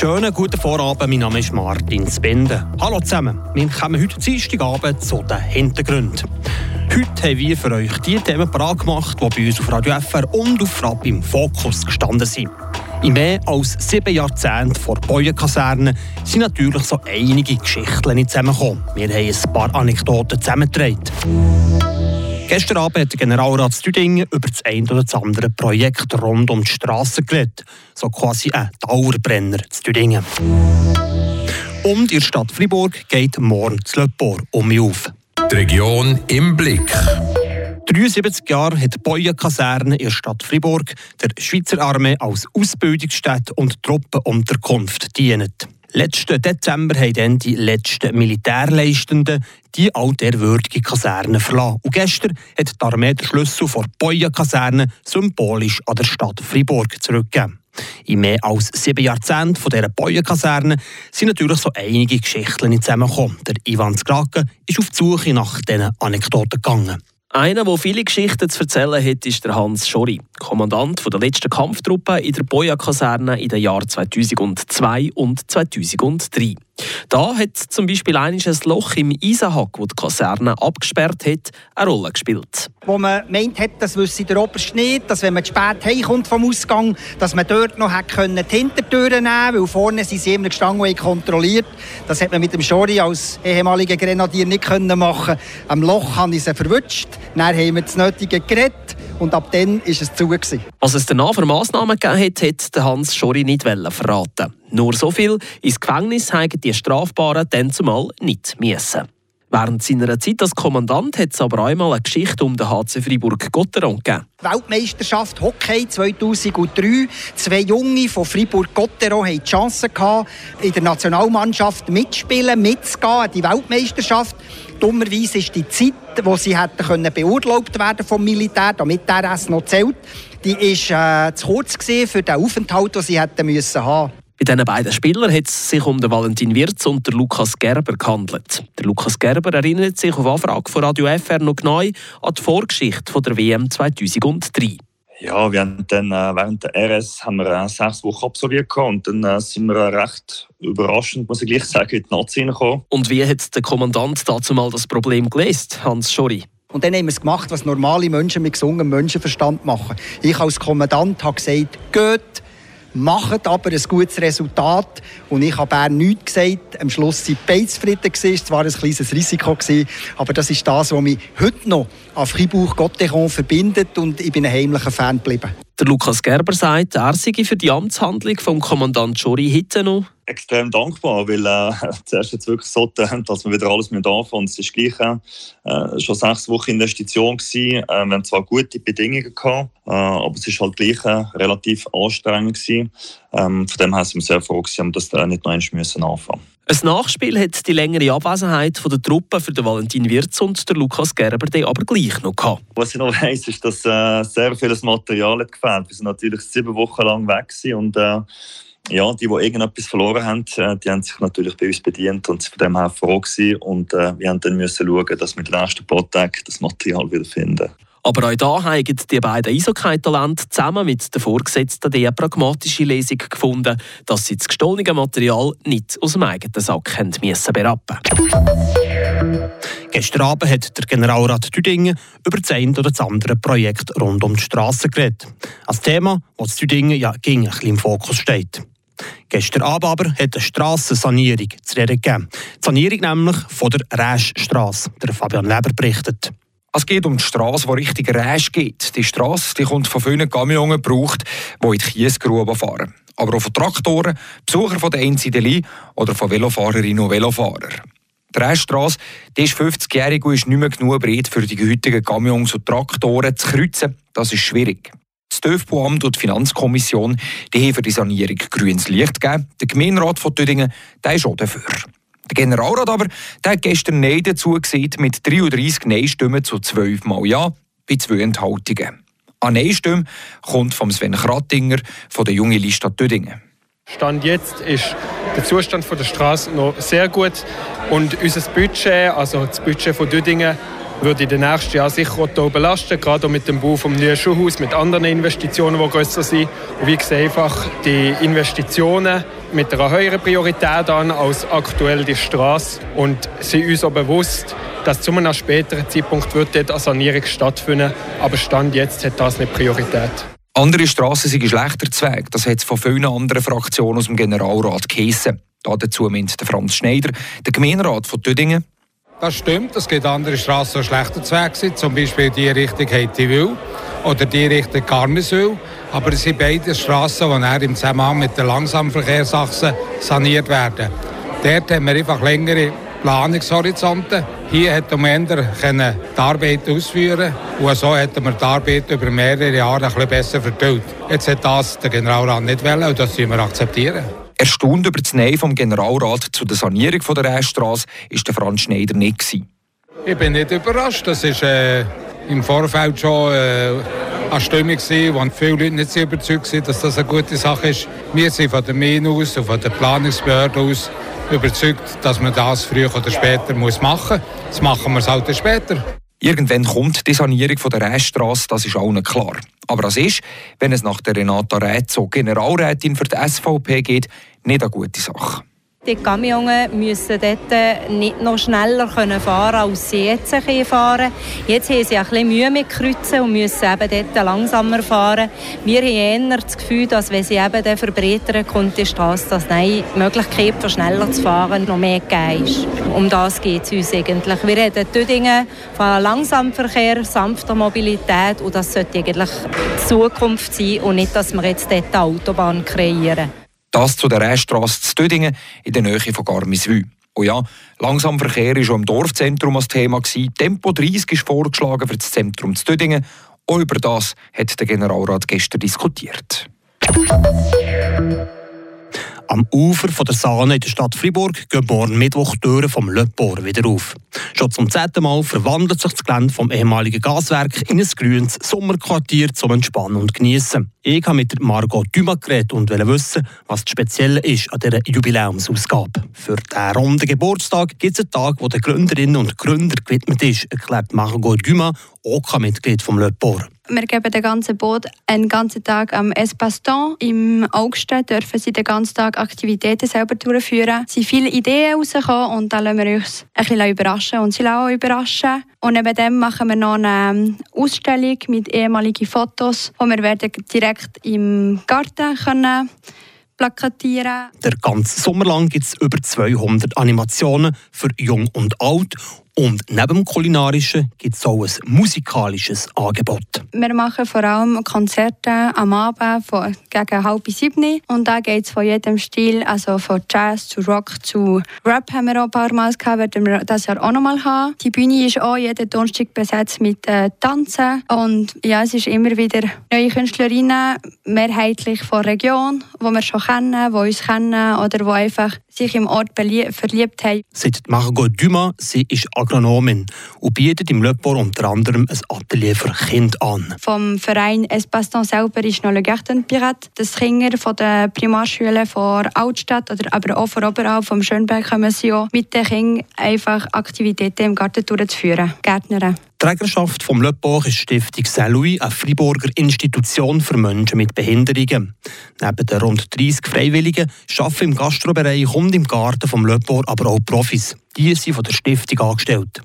Schönen guten Vorabend, mein Name ist Martin Spende. Hallo zusammen, wir kommen heute Dienstagabend zu den Hintergründen. Heute haben wir für euch die Themen parat gemacht, die bei uns auf Radio FR und auf RAP im Fokus gestanden sind. In mehr als sieben Jahrzehnten vor Bäuenkaserne sind natürlich so einige Geschichten zusammengekommen. Wir haben ein paar Anekdoten zusammengetragen. Gestern Abend hat der Generalrat Stüdingen über das ein oder das andere Projekt rund um die Straße geredet. So quasi ein Dauerbrenner zu Stüdingen. Und in der Stadt Fribourg geht morgen das Löppor um mich auf. Die Region im Blick. 73 Jahre hat die Boyenkaserne in der Stadt Fribourg der Schweizer Armee als Ausbildungsstätte und Truppenunterkunft dient. Letzten Dezember haben dann die letzten Militärleistenden die altehrwürdige Kaserne verlassen. Und gestern hat die Armee den Schlüssel vor Boyenkaserne symbolisch an der Stadt Fribourg zurückgegeben. In mehr als sieben Jahrzehnten von dieser Boyenkaserne sind natürlich so einige Geschichten zusammengekommen. Der Ivan Skrake ist auf die Suche nach diesen Anekdoten gegangen. Einer, der viele Geschichten zu erzählen hat, ist der Hans Schori, Kommandant der letzten Kampftruppe in der Boja-Kaserne in den Jahren 2002 und 2003. Da hat zum Beispiel ein Loch im Eisenhack, das die Kaserne abgesperrt hat, eine Rolle gespielt. Wo man meint hat, das wüsste der Oberst nicht, dass wenn man zu spät heimkommt vom Ausgang, dass man dort noch die Hintertüren nehmen weil vorne sind sie immer gestanden und kontrolliert. Das hat man mit dem Schori als ehemaliger Grenadier nicht können machen. Am Loch habe ich sie verwünscht, dann haben wir das Nötige geredet und ab dann war es zu. Gewesen. Was es danach für Massnahmen gegeben hat, hat Hans Schori nicht verraten. Nur so viel, ins Gefängnis haben die Strafbaren dann zumal nicht müssen. Während seiner Zeit als Kommandant hat es aber einmal eine Geschichte um den HC Fribourg-Gotteron gegeben. Weltmeisterschaft Hockey 2003. Zwei Junge von Fribourg-Gotteron hatten die Chance, gehabt, in der Nationalmannschaft mitspielen, mitzugehen an die Weltmeisterschaft. Dummerweise ist die Zeit, wo sie hätten können beurlaubt werden vom Militär, damit der es noch zählt, die war äh, zu kurz für den Aufenthalt, den sie hätten müssen haben. Bei diesen beiden Spielern hat es sich um den Valentin Wirz und den Lukas Gerber gehandelt. Der Lukas Gerber erinnert sich auf Anfrage von Radio FR noch genau an die Vorgeschichte von der WM 2003. Ja, wir haben dann äh, während der RS haben wir äh, sechs Wochen absolviert und dann äh, sind wir recht überraschend, muss ich gleich sagen, in die Nazi gekommen. Und wie hat der Kommandant dazu mal das Problem gelöst, Hans Schori? Und dann haben wir es gemacht, was normale Menschen mit gesungenen Menschenverstand machen. Ich als Kommandant habe gesagt, geht, macht aber ein gutes Resultat. Und ich habe Bern nichts gesagt. Am Schluss sind beide zufrieden. Es war ein kleines Risiko. Aber das ist das, was mich heute noch an Fribourg-Gotteron verbindet. Und ich bin ein heimlicher Fan geblieben. Der Lukas Gerber sagt, er sei für die Amtshandlung vom Kommandant Schori heute noch extrem dankbar, weil äh, zuerst jetzt wirklich so gedacht, dass wir wieder alles mit anfangen. Es ist gleich äh, schon sechs Wochen Investition gewesen. Äh, wir haben zwar gute Bedingungen gehabt, äh, aber es ist halt gleich äh, relativ anstrengend gewesen. Ähm, von dem her sind wir sehr froh gewesen, dass wir nicht noch einmal müssen anfangen. Ein Nachspiel hat die längere Abwesenheit der Truppe für den Valentin Wirz und der Lukas Gerber aber gleich noch gehabt. Was ich noch weiss, ist, dass äh, sehr vieles Material hat gefehlt. Wir sind natürlich sieben Wochen lang weg und äh, ja, die, die irgendetwas verloren haben, äh, die haben sich natürlich bei uns bedient und sind von dem her froh gewesen. Und äh, wir haben dann müssen schauen, dass wir den nächsten paar Tagen das Material wieder finden. Aber auch da haben die beiden Eishockey-Talente zusammen mit den Vorgesetzten die pragmatische Lesung gefunden, dass sie das gestohlene Material nicht aus dem eigenen Sack berappen Gestern Abend hat der Generalrat Tüdingen über das eine oder das andere Projekt rund um die Straße geredet. Ein Thema, das Tüdingen ja gegen ein bisschen im Fokus steht. Gestern Abend aber hat eine Strassensanierung zu reden gegeben. Die Sanierung nämlich von der Räschstrasse, der Fabian Leber berichtet. Es geht um die Straße, die Richtung Räsch geht. Die Straße die kommt von vielen Kamionen gebraucht, die in die Kiesgrube fahren. Aber auch von Traktoren, Besuchern von der NCDLI oder von Velofahrerinnen und Velofahrern. Die Räschstrasse ist 50-jährig und ist nicht mehr genug breit für die heutigen Kamions und Traktoren zu kreuzen. Das ist schwierig. Das TÜV-Amt und die Finanzkommission die haben für die Sanierung grünes Licht gegeben. Der Gemeinderat von Tüdingen ist auch dafür. Der Generalrat aber der hat gestern Nein dazu gesehen mit 33 Nein-Stimmen zu 12 Mal Ja bei zwei Enthaltungen. Eine Nein-Stimme kommt von Sven Krattinger von der Jungen Liste Tüdingen. Stand jetzt ist der Zustand der Straße noch sehr gut und unser Budget, also das Budget von Düdingen, würde in den nächsten Jahren sicher Otto belasten, gerade auch mit dem Bau vom neuen Schulhaus, mit anderen Investitionen, die grösser sind. Und wie gesagt, einfach die Investitionen mit einer höheren Priorität an als aktuell die Straße und sind uns auch bewusst, dass zu einem späteren Zeitpunkt wird dort eine Sanierung stattfinden, aber Stand jetzt hat das nicht Priorität. Andere Strassen sind schlechter Zweig. Das hat es von vielen anderen Fraktionen aus dem Generalrat geheissen. Dazu meint Franz Schneider, der Gemeinderat von Tüdingen. Das stimmt, es gibt andere Straßen, die schlechter Zweig sind, zum Beispiel die Richtung Heitiville oder die Richtung Garmiswil. Aber es sind beide Straßen, die im Zusammenhang mit den Langsamverkehrsachsen saniert werden. Dort haben wir einfach längere Planungshorizonte. Hier hätte man die Arbeit ausführen und so hätten wir die Arbeit über mehrere Jahre ein bisschen besser verteilt. Jetzt hat das der Generalrat nicht wollen und das müssen wir akzeptieren. Erstaunt über das Nein vom Generalrat zu der Sanierung der Rennstraße war der Franz Schneider nicht. Ich bin nicht überrascht. Das ist äh, im Vorfeld schon äh, eine Stimmung, wo viele Leute nicht überzeugt waren, dass das eine gute Sache ist. Wir sind von der aus und von der Planungsbehörde aus überzeugt, dass man das früher oder später machen muss. Jetzt machen wir es halt später. Irgendwann kommt die Sanierung der Rennstraße, das ist allen klar. Aber das ist, wenn es nach der Renata Rätzo Generalrätin für die SVP geht, nicht eine gute Sache. Die Kamione müssen dort nicht noch schneller fahren können, als sie jetzt fahren Jetzt haben sie ein bisschen Mühe mit Kreuzen und müssen eben dort langsamer fahren. Wir haben eher das Gefühl, dass wenn sie eben dann verbreitern, kommt die Straße, dass nein, die Möglichkeit, von schneller zu fahren, noch mehr gegeben ist. Um das geht es uns eigentlich. Wir reden Tüdingen von Langsamverkehr, sanfter Mobilität und das sollte eigentlich die Zukunft sein und nicht, dass wir jetzt dort eine Autobahn kreieren. Das zu der Rennstrasse zu Tüdingen in der Nähe von Garmiswil. Oh ja, Langsamverkehr war schon im Dorfzentrum als Thema. Tempo 30 ist vorgeschlagen für das Zentrum zu Tüdingen. Auch über das hat der Generalrat gestern diskutiert. Am Ufer von der Saane in der Stadt Fribourg gehen morgen Mittwoch die Türen vom Löppor wieder auf. Schon zum zehnten Mal verwandelt sich das Gelände vom ehemaligen Gaswerk in ein grünes Sommerquartier zum Entspannen und Genießen. Ich habe mit Margot Dumas geredet und wollte wissen, was das Spezielle ist an dieser Jubiläumsausgabe. Für diesen runden Geburtstag gibt es einen Tag, der den Gründerinnen und Gründern gewidmet ist, erklärt Margot Dumas, OK-Mitglied vom Löppor. Wir geben den ganzen Boot einen ganzen Tag am Espaston. Im August dürfen sie den ganzen Tag Aktivitäten selber durchführen. Es sind viele Ideen rausgekommen und dann lassen wir uns ein bisschen überraschen und sie auch überraschen. Und neben dem machen wir noch eine Ausstellung mit ehemaligen Fotos, wo wir werden direkt im Garten können. Der ganze Sommer lang gibt es über 200 Animationen für Jung und Alt und neben dem kulinarischen gibt es auch ein musikalisches Angebot. Wir machen vor allem Konzerte am Abend von gegen halb sieben. Und da geht es von jedem Stil, also von Jazz zu Rock zu Rap haben wir auch ein paar Mal gehabt, werden wir das Jahr auch noch mal haben. Die Bühne ist auch jeden Donnerstag besetzt mit äh, Tanzen. Und ja, es ist immer wieder neue Künstlerinnen, mehrheitlich von der Region, die wir schon kennen, die uns kennen oder die einfach sich im Ort verliebt haben. Sagt Margot Dumas, sie ist Agronomin und bietet im Löppor unter anderem ein Atelier für Kinder an. Vom Verein Espaston selber ist noch Le Garten Pirate. Das Kinder von den Primarschulen von Altstadt oder aber auch von Oberau, vom Schönberg kommen sie auch mit den Kindern einfach Aktivitäten im Garten durchzuführen. Gärtnern. Trägerschaft vom Le Port ist Stiftung Saint-Louis, eine Friburger Institution für Menschen mit Behinderungen. Neben den rund 30 Freiwilligen arbeiten im Gastrobereich und im Garten vom Port aber auch Profis. Die sind von der Stiftung angestellt.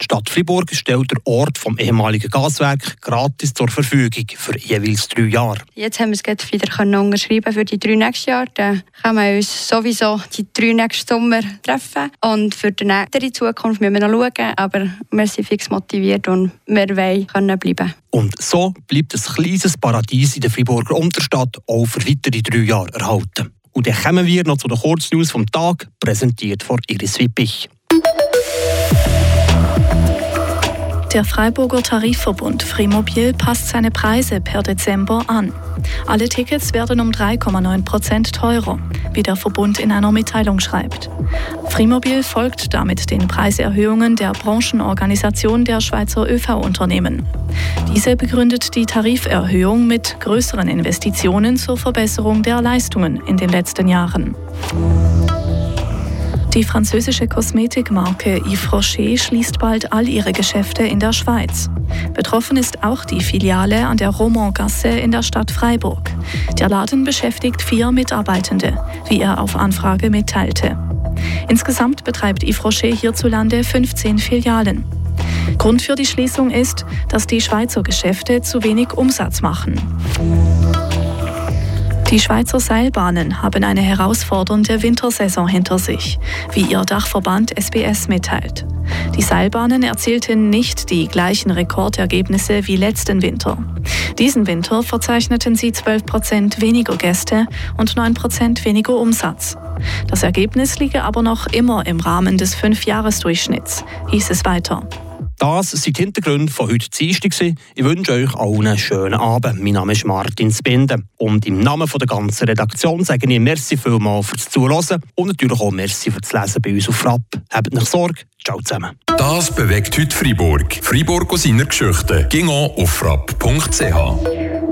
Die Stadt Fribourg stellt den Ort vom ehemaligen Gaswerk gratis zur Verfügung für jeweils drei Jahre. Jetzt haben wir es wieder unterschreiben für die drei nächsten Jahre. Dann können wir uns sowieso die drei nächsten Sommer treffen. Und für die nächste Zukunft müssen wir noch schauen. Aber wir sind fix motiviert und wir wollen können bleiben. Und so bleibt ein kleines Paradies in der Friburger Unterstadt auch für weitere drei Jahre erhalten. Und dann kommen wir noch zu den Kurznews vom Tag, präsentiert von Iris Wippich. Der Freiburger Tarifverbund Frimobil passt seine Preise per Dezember an. Alle Tickets werden um 3,9 Prozent teurer, wie der Verbund in einer Mitteilung schreibt. Frimobil folgt damit den Preiserhöhungen der Branchenorganisation der Schweizer ÖV-Unternehmen. Diese begründet die Tariferhöhung mit größeren Investitionen zur Verbesserung der Leistungen in den letzten Jahren. Die französische Kosmetikmarke Yves Rocher schließt bald all ihre Geschäfte in der Schweiz. Betroffen ist auch die Filiale an der Romantgasse in der Stadt Freiburg. Der Laden beschäftigt vier Mitarbeitende, wie er auf Anfrage mitteilte. Insgesamt betreibt Yves Rocher hierzulande 15 Filialen. Grund für die Schließung ist, dass die Schweizer Geschäfte zu wenig Umsatz machen. Die Schweizer Seilbahnen haben eine herausfordernde Wintersaison hinter sich, wie ihr Dachverband SBS mitteilt. Die Seilbahnen erzielten nicht die gleichen Rekordergebnisse wie letzten Winter. Diesen Winter verzeichneten sie 12 Prozent weniger Gäste und 9 Prozent weniger Umsatz. Das Ergebnis liege aber noch immer im Rahmen des Fünfjahresdurchschnitts, hieß es weiter. Das sind die Hintergründe von heute Dienstag. Ich wünsche euch allen einen schönen Abend. Mein Name ist Martin Spinde. Und im Namen der ganzen Redaktion sage ich merci vielmals fürs Zuhören und natürlich auch merci fürs Lesen bei uns auf Frapp. Habt nicht Sorge. Ciao zusammen. Das bewegt heute Freiburg. Freiburg aus seiner Geschichte. Ging auf frapp.ch.